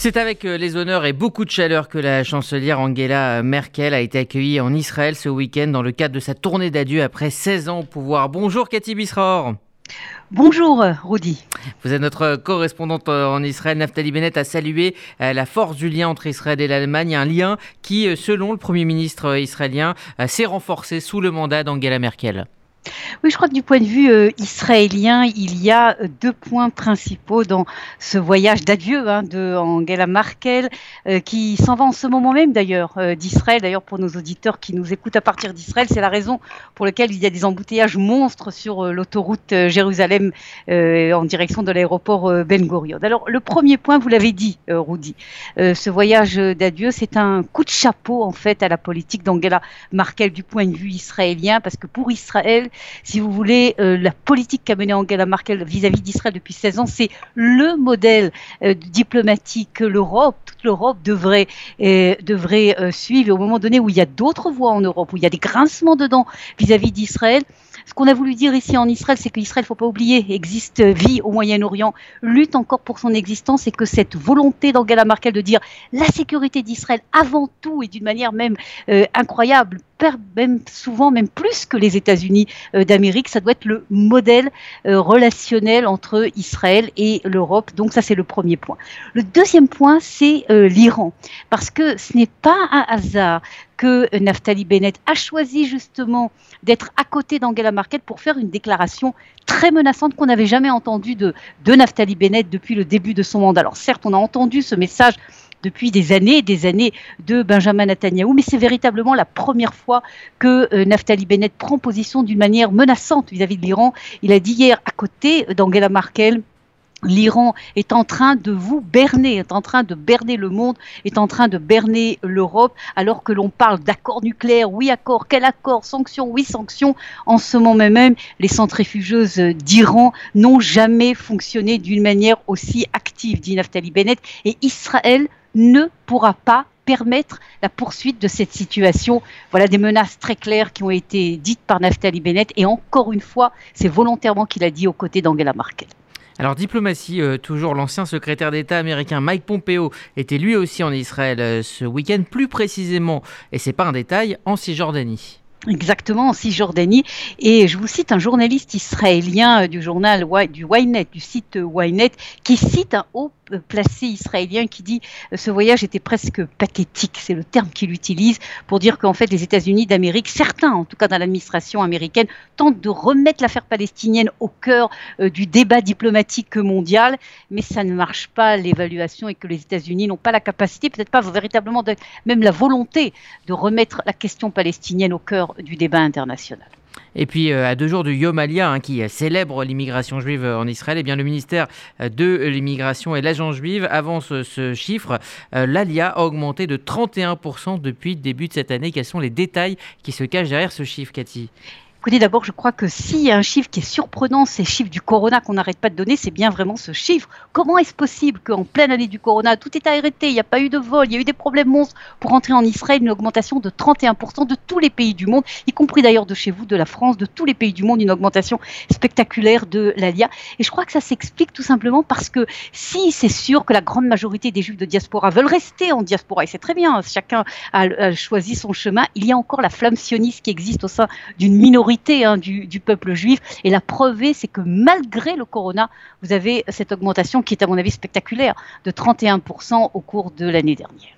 C'est avec euh, les honneurs et beaucoup de chaleur que la chancelière Angela Merkel a été accueillie en Israël ce week-end dans le cadre de sa tournée d'adieu après 16 ans au pouvoir. Bonjour Cathy Bisraor. Bonjour Rudy. Vous êtes notre correspondante en Israël. Naftali Bennett a salué euh, la force du lien entre Israël et l'Allemagne, un lien qui, euh, selon le Premier ministre israélien, s'est renforcé sous le mandat d'Angela Merkel. Oui, je crois que du point de vue euh, israélien, il y a euh, deux points principaux dans ce voyage d'adieu hein, de Merkel, euh, qui s'en va en ce moment même d'ailleurs d'Israël. D'ailleurs, pour nos auditeurs qui nous écoutent à partir d'Israël, c'est la raison pour laquelle il y a des embouteillages monstres sur l'autoroute Jérusalem en direction de l'aéroport Ben Gurion. Alors, le premier point, vous l'avez dit, Rudy, ce voyage d'adieu, c'est un coup de chapeau en fait à la politique d'Angela Merkel du point de vue israélien, parce que pour Israël, si vous voulez, euh, la politique qu'a menée Angela Merkel vis-à-vis d'Israël depuis 16 ans, c'est le modèle euh, diplomatique que l'Europe, toute l'Europe devrait, euh, suivre. Au moment donné où il y a d'autres voix en Europe, où il y a des grincements dedans vis-à-vis d'Israël, ce qu'on a voulu dire ici en Israël, c'est qu'Israël, faut pas oublier, existe, vit au Moyen-Orient, lutte encore pour son existence et que cette volonté d'Angela Merkel de dire la sécurité d'Israël avant tout et d'une manière même incroyable même souvent même plus que les États-Unis euh, d'Amérique. Ça doit être le modèle euh, relationnel entre Israël et l'Europe. Donc ça, c'est le premier point. Le deuxième point, c'est euh, l'Iran. Parce que ce n'est pas un hasard que Naftali Bennett a choisi justement d'être à côté d'Angela Merkel pour faire une déclaration très menaçante qu'on n'avait jamais entendue de, Naftali Bennett depuis le début de son mandat. Alors certes, on a entendu ce message depuis des années, des années de Benjamin Netanyahu, mais c'est véritablement la première fois que euh, Naftali Bennett prend position d'une manière menaçante vis-à-vis de l'Iran. Il a dit hier à côté d'Angela Merkel, L'Iran est en train de vous berner, est en train de berner le monde, est en train de berner l'Europe, alors que l'on parle d'accord nucléaire, oui accord, quel accord, sanctions, oui sanctions. En ce moment même, les centrifugeuses d'Iran n'ont jamais fonctionné d'une manière aussi active, dit Naftali Bennett, et Israël ne pourra pas permettre la poursuite de cette situation. Voilà des menaces très claires qui ont été dites par Naftali Bennett et encore une fois, c'est volontairement qu'il a dit aux côtés d'Angela Merkel. Alors diplomatie, euh, toujours l'ancien secrétaire d'État américain Mike Pompeo était lui aussi en Israël euh, ce week-end, plus précisément, et c'est pas un détail, en Cisjordanie. Exactement, en Cisjordanie. Et je vous cite un journaliste israélien euh, du journal du site Ynet, qui cite un haut placé israélien qui dit euh, ce voyage était presque pathétique, c'est le terme qu'il utilise pour dire qu'en fait les États-Unis d'Amérique, certains en tout cas dans l'administration américaine, tentent de remettre l'affaire palestinienne au cœur euh, du débat diplomatique mondial, mais ça ne marche pas l'évaluation et que les États-Unis n'ont pas la capacité, peut-être pas véritablement même la volonté de remettre la question palestinienne au cœur du débat international. Et puis, euh, à deux jours du Yom Aliyah, hein, qui célèbre l'immigration juive en Israël, eh bien, le ministère de l'immigration et l'agence juive avance ce chiffre. Euh, L'Alia a augmenté de 31% depuis le début de cette année. Quels sont les détails qui se cachent derrière ce chiffre, Cathy? Écoutez, d'abord, je crois que s'il y a un chiffre qui est surprenant, ces chiffres du corona qu'on n'arrête pas de donner, c'est bien vraiment ce chiffre. Comment est-ce possible qu'en pleine année du corona, tout est arrêté, il n'y a pas eu de vol, il y a eu des problèmes monstres pour entrer en Israël, une augmentation de 31% de tous les pays du monde, y compris d'ailleurs de chez vous, de la France, de tous les pays du monde, une augmentation spectaculaire de l'ALIA. Et je crois que ça s'explique tout simplement parce que si c'est sûr que la grande majorité des juifs de diaspora veulent rester en diaspora, et c'est très bien, chacun a, choisi son chemin, il y a encore la flamme sioniste qui existe au sein d'une minorité Hein, du, peuple juif. Et la preuve, c'est que malgré le corona, vous avez cette augmentation qui est à mon avis spectaculaire de 31% au cours de l'année dernière.